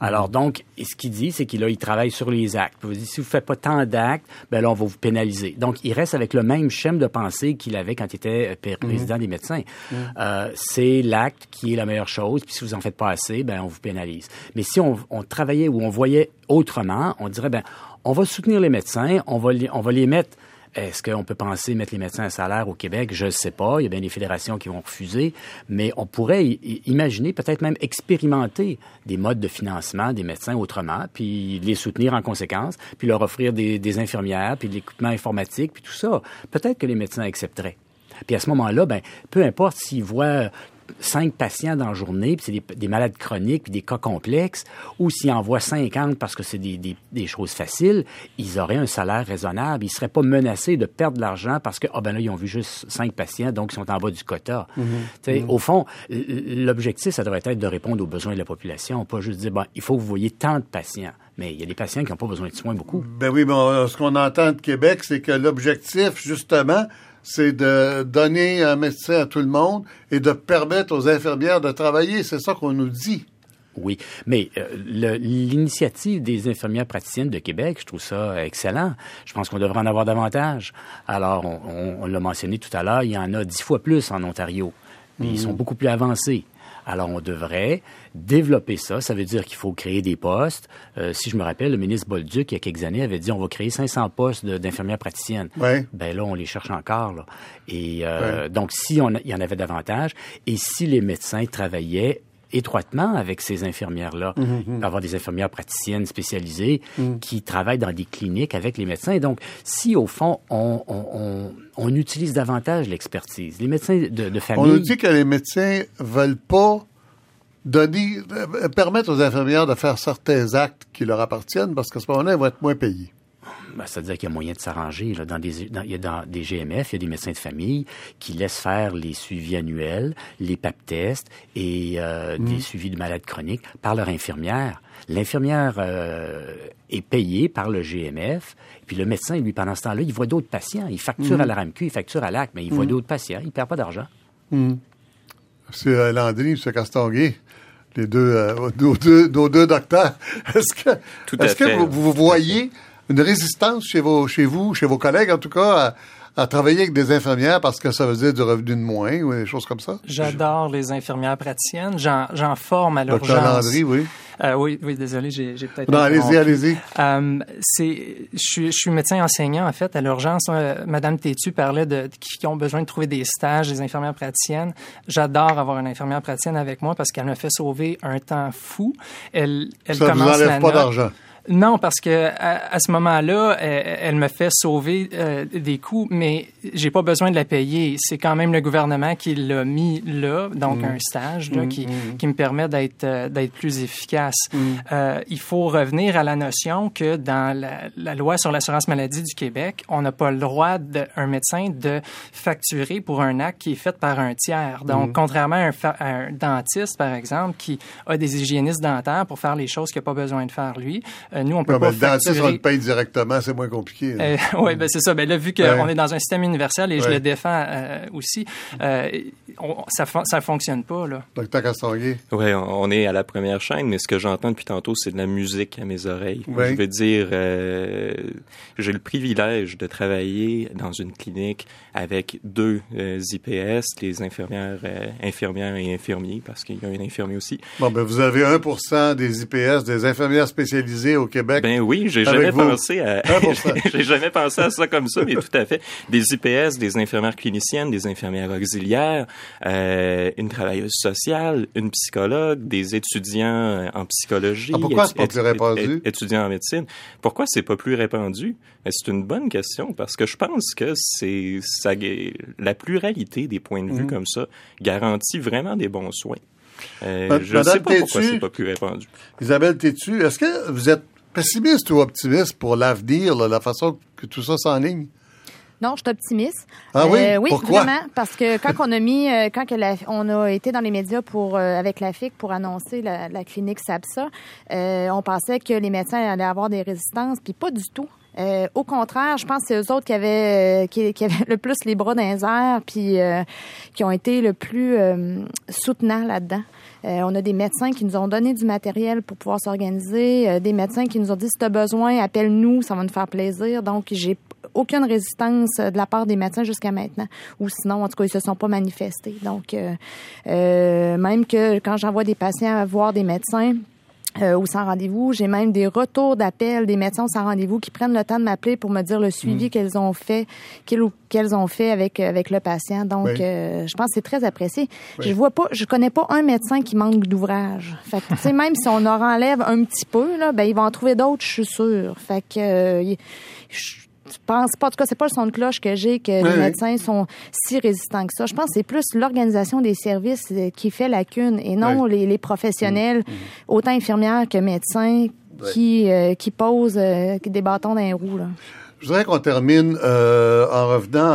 Alors donc, ce qu'il dit, c'est qu'il il travaille sur les actes. Il dit, si vous ne faites pas tant d'actes, ben là, on va vous pénaliser. Donc, il reste avec le même schéma de pensée qu'il avait quand il était euh, président des médecins. Mhm. Euh, c'est l'acte qui est la meilleure chose, puis si vous en faites pas assez, ben on vous pénalise. Mais si on, on travaillait ou on voyait autrement, on dirait, ben on va soutenir les médecins, on va on va les mettre est-ce qu'on peut penser mettre les médecins à salaire au Québec? Je ne sais pas. Il y a bien des fédérations qui vont refuser. Mais on pourrait imaginer, peut-être même expérimenter des modes de financement des médecins autrement, puis les soutenir en conséquence, puis leur offrir des, infirmières, puis de l'équipement informatique, puis tout ça. Peut-être que les médecins accepteraient. Puis à ce moment-là, ben, peu importe s'ils voient cinq patients dans la journée, puis c'est des, malades chroniques, puis des cas complexes, ou s'ils envoient 50 parce que c'est des, des, choses faciles, ils auraient un salaire raisonnable. Ils seraient pas menacés de perdre de l'argent parce que, ah ben là, ils ont vu juste cinq patients, donc ils sont en bas du quota. Mm-hmm. Au fond, l'objectif, ça devrait être de répondre aux besoins de la population, pas juste dire, bon, il faut que vous voyez tant de patients. Mais il y a des patients qui n'ont pas besoin de soins beaucoup. Ben oui, mais ce qu'on entend de Québec, c'est que l'objectif, justement, c'est de donner un médecin à tout le monde et de permettre aux infirmières de travailler. C'est ça qu'on nous dit. Oui, mais euh, l'initiative des infirmières praticiennes de Québec, je trouve ça excellent. Je pense qu'on devrait en avoir davantage. Alors, on, l'a mentionné tout à l'heure, il y en a dix fois plus en Ontario. Ils sont mhm. beaucoup plus avancés. Alors, on devrait développer ça. Ça veut dire qu'il faut créer des postes. Euh, si je me rappelle, le ministre Bolduc, il y a quelques années, avait dit on va créer 500 postes d'infirmières praticiennes. Ouais. Ben là, on les cherche encore. Là. Et euh, donc, si on il y en avait davantage, et si les médecins travaillaient étroitement avec ces infirmières-là, mm-hmm, mm-hmm. avoir des infirmières praticiennes spécialisées mm. qui travaillent dans des cliniques avec les médecins. Donc, si au fond, on, on, on, utilise davantage l'expertise, les médecins de, de, famille... On nous dit que les médecins veulent pas donner, euh, permettre aux infirmières de faire certains actes qui leur appartiennent parce qu'à ce moment-là, elles vont être moins payées. Ben, C'est-à-dire qu'il y a moyen de s'arranger. Dans des, il y a dans des GMF, il y a des médecins de famille qui laissent faire les suivis annuels, les PAP tests et euh, des mm. suivis de malades chroniques par leur infirmière. L'infirmière euh, est payée par le GMF, puis le médecin, lui, pendant ce temps-là, il voit d'autres patients. Il facture mm. à la RAMQ, il facture à l'AC, mais il voit mm. d'autres patients. Il perd pas d'argent. C'est Landry, M. Castonguay les deux, euh, nos, deux, nos deux docteurs. Est-ce que, est-ce que vous, voyez une résistance chez vos, chez vous, chez vos collègues en tout cas, à travailler avec des infirmières parce que ça veut dire du revenu de moins ou des choses comme ça? J'adore les infirmières praticiennes. J'en forme à l'urgence. Docteur Landry, oui. Euh, oui, oui, désolé, j'ai peut-être. Non, allez-y, allez-y. Euh, c'est, je, suis médecin enseignant en fait à l'urgence. Euh, Madame Tétu parlait de qui ont besoin de trouver des stages, des infirmières praticiennes. J'adore avoir une infirmière praticienne avec moi parce qu'elle me fait sauver un temps fou. Elle, elle ça commence vous enlève pas d'argent. Non, parce que à, ce moment-là, elle, me fait sauver euh, des coûts, mais j'ai pas besoin de la payer. C'est quand même le gouvernement qui l'a mis là, donc mm. un stage là, mm, qui, mm. qui me permet d'être euh, d'être plus efficace. Euh, il faut revenir à la notion que dans la, la loi sur l'assurance maladie du Québec, on n'a pas le droit d'un médecin de facturer pour un acte qui est fait par un tiers. Donc, contrairement à un, à un, dentiste, par exemple, qui a des hygiénistes dentaires pour faire les choses qu'il n'a pas besoin de faire lui, euh, nous, on peut pas ben, le on le paye directement, c'est moins compliqué. Euh, oui, ben c'est ça. Ben là, vu qu'on est dans un système universel et je le défends euh, aussi, ça ça fonctionne pas là. Docteur Castonguay. Oui, on est à la première chaîne, mais ce que j'entends depuis tantôt, c'est de la musique à mes oreilles. Je veux dire, j'ai le privilège de travailler dans une clinique avec deux IPS, les infirmières, infirmières et infirmiers, parce qu'il y a un infirmier aussi. Bon, ben vous avez 1% des IPS, des infirmières spécialisées au Québec. Ben oui, j'ai jamais pensé à, j'ai jamais pensé à ça comme ça, mais tout à fait. Des IPS, des infirmières cliniciennes, des infirmières auxiliaires, euh, une travailleuse sociale, une psychologue, des étudiants en psychologie. Ah, pourquoi c'est pas plus répandu? Étudiants en médecine. Pourquoi c'est pas plus répandu? Ben, c'est une bonne question parce que je pense que c'est ça, la pluralité des points de vue mm-hmm. comme ça garantit vraiment des bons soins. Euh, je ne sais pas pourquoi c'est pas plus répandu. Isabelle Tétu, est-ce que vous êtes pessimiste ou optimiste pour l'avenir, la façon que tout ça s'enligne? Non, je suis optimiste. Ah oui? Euh, oui, Pourquoi? vraiment. Parce que quand on a mis, euh, quand que on a été dans les médias pour, euh, avec la FIC pour annoncer la, clinique SAPSA, on pensait que les médecins allaient avoir des résistances, puis pas du tout. au contraire, je pense que c'est eux autres qui avaient, qui, avaient le plus les bras dans les airs, puis qui ont été le plus soutenants là-dedans. Euh, on a des médecins qui nous ont donné du matériel pour pouvoir s'organiser, euh, des médecins qui nous ont dit si tu as besoin, appelle-nous, ça va nous faire plaisir. Donc, j'ai aucune résistance euh, de la part des médecins jusqu'à maintenant. Ou sinon, en tout cas, ils se sont pas manifestés. Donc, même que quand j'envoie des patients voir des médecins, euh, ou sans rendez-vous. J'ai même des retours d'appels des médecins sans rendez-vous qui prennent le temps de m'appeler pour me dire le suivi mm. qu'elles ont fait, qu'elles ont fait avec euh, avec le patient. Donc, euh, je pense que c'est très apprécié. Je vois pas, je connais pas un médecin qui manque d'ouvrage. Fait que, tu sais, même si on en enlève un petit peu, là, ben ils vont en trouver d'autres, je suis sûre. Fait que pense pas, en tout cas, c'est pas le son de cloche que j'ai que les médecins sont si résistants que ça. Je pense que c'est plus l'organisation des services euh, qui fait lacune et non les, professionnels, mm. Mm. autant infirmières que médecins, qui, euh, qui posent des bâtons dans les roues. Là. Je voudrais qu'on termine en revenant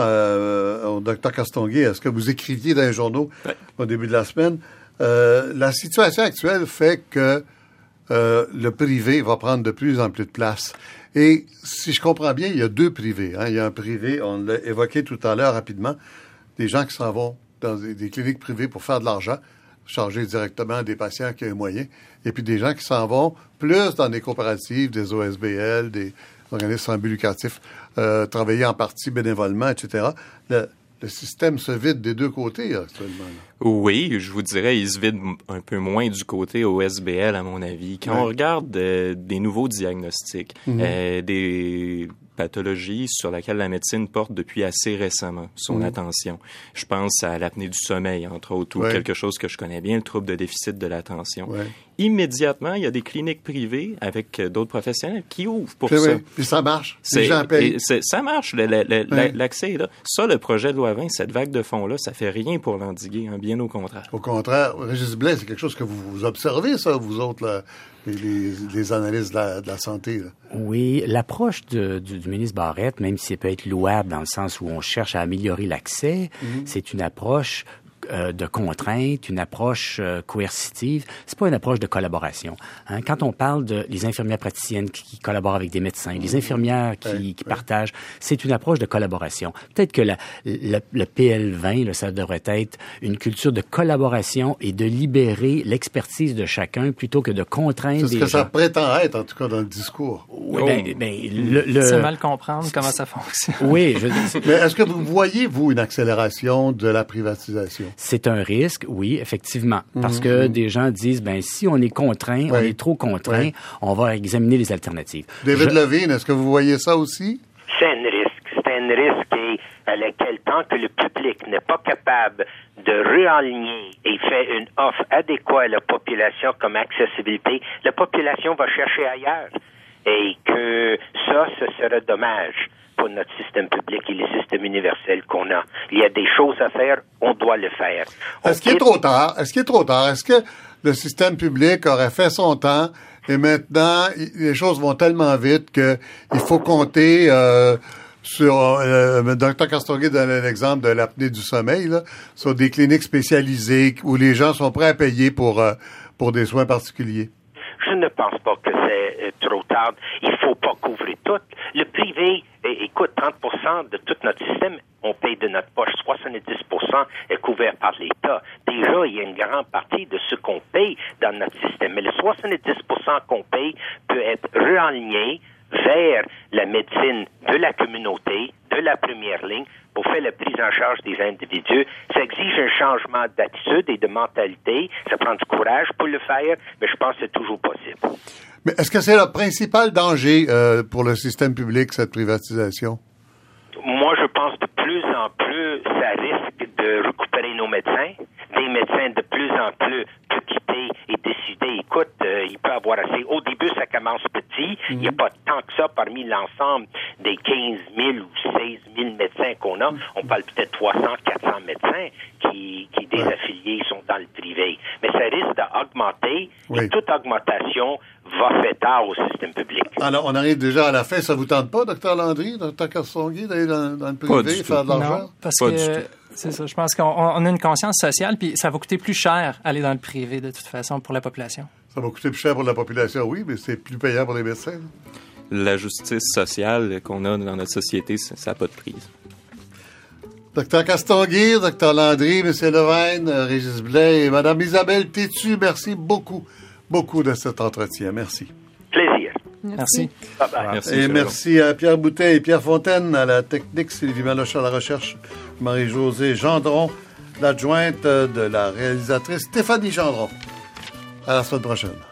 au docteur Castonguay à ce que vous écriviez dans les journaux au début de la semaine. la situation actuelle fait que le privé va prendre de plus en plus de place. Et si je comprends bien, il y a deux privés. Hein. Il y a un privé, on l'a évoqué tout à l'heure rapidement, des gens qui s'en vont dans des, cliniques privées pour faire de l'argent, charger directement des patients qui ont un moyen, et puis des gens qui s'en vont plus dans des coopératives, des OSBL, des organismes sans but lucratif, euh, travailler en partie bénévolement, etc système se vide des deux côtés actuellement. Oui, je vous dirais, il se vide un peu moins du côté OSBL, à mon avis. Quand on regarde euh, des nouveaux diagnostics, mhm. euh, des pathologie sur laquelle la médecine porte depuis assez récemment son attention. Je pense à l'apnée du sommeil, entre autres, ou quelque chose que je connais bien, le trouble de déficit de l'attention. Immédiatement, il y a des cliniques privées avec d'autres professionnels qui ouvrent pour ça. Puis ça marche. ça marche. L'accès est là. Ça, le projet de loi 20, cette vague de fonds-là, ça fait rien pour l'endiguer, hein, bien au contraire. Au contraire. Régis Blais, c'est quelque chose que vous observez, ça, vous autres, là, les, analyses de la, santé. Oui, l'approche du, ministre Barrette, même si elle peut être louable dans le sens où on cherche à améliorer l'accès, mhm. c'est une approche euh, de contrainte, une approche euh, coercitive. C'est pas une approche de collaboration. Hein. Quand on parle de les infirmières praticiennes qui, collaborent avec des médecins, les infirmières qui, qui partagent, c'est une approche de collaboration. Peut-être que la, le PL20, là, ça devrait être une culture de collaboration et de libérer l'expertise de chacun plutôt que de contraindre. C'est ce que ça prétend être, en tout cas, dans le discours. Oui, ben, ben, le, le... C'est mal comprendre comment ça fonctionne. Oui, je... mais est-ce que vous voyez vous une accélération de la privatisation? C'est un risque, oui, effectivement, parce que mhm. des gens disent, ben si on est contraint, on est trop contraint, on va examiner les alternatives. David Levine, est-ce que vous voyez ça aussi? C'est un risque. C'est un risque et à lequel tant que le public n'est pas capable de réaligner et faire une offre adéquate à la population comme accessibilité, la population va chercher ailleurs. Et que ça, ce serait dommage pour notre système public et les systèmes universels qu'on a. Il y a des choses à faire, on doit le faire. Est-ce qu'il est trop tard? Est-ce qu'il est trop tard? Est-ce que le système public aurait fait son temps et maintenant, les choses vont tellement vite qu'il faut compter euh, sur... Euh, Dr Castonguay donne l'exemple de l'apnée du sommeil, là, sur des cliniques spécialisées où les gens sont prêts à payer pour, euh, pour des soins particuliers. Je ne pense pas que c'est tard. Il faut pas couvrir tout. Le privé, écoute, 30% de tout notre système, on paye de notre poche. 70% est couvert par l'État. Déjà, il y a une grande partie de ce qu'on paye dans notre système. Mais le 70% qu'on paye peut être réaligné vers la médecine de la communauté, de la première ligne, pour faire la prise en charge des individus. Ça exige un changement d'attitude et de mentalité. Ça prend du courage pour le faire, mais je pense que c'est toujours possible. Mais est-ce que c'est le principal danger euh, pour le système public, cette privatisation? Moi, je pense de plus en plus, ça risque de récupérer nos médecins, des médecins de plus en plus et décider, écoute, euh, il peut avoir assez. Au début, ça commence petit. Il n'y a mhm. pas tant que ça parmi l'ensemble des 15 000 ou 16 000 médecins qu'on a. On parle peut-être 300, 400 médecins qui, qui des affiliés sont dans le privé. Mais ça risque d'augmenter et toute augmentation va faire tard au système public. Alors, on arrive déjà à la fin. Ça vous tente pas, docteur Landry, docteur Carsongui, d'aller dans, le privé, faire de l'argent? parce que c'est ça. Je pense qu'on a une conscience sociale, puis ça va coûter plus cher aller dans le privé de toute façon pour la population. Ça va coûter plus cher pour la population, oui, mais c'est plus payant pour les médecins. La justice sociale qu'on a dans notre société, ça n'a pas de prise. Docteur Castonguay, docteur Landry, M. Levine, Régis Blais et Mme Isabelle Tétu, merci beaucoup, beaucoup de cet entretien. Merci. Merci. et merci à Pierre Boutet et Pierre Fontaine à la technique, Sylvie Maloche à la recherche, Marie-Josée Gendron, l'adjointe de la réalisatrice Stéphanie Gendron. À la semaine prochaine.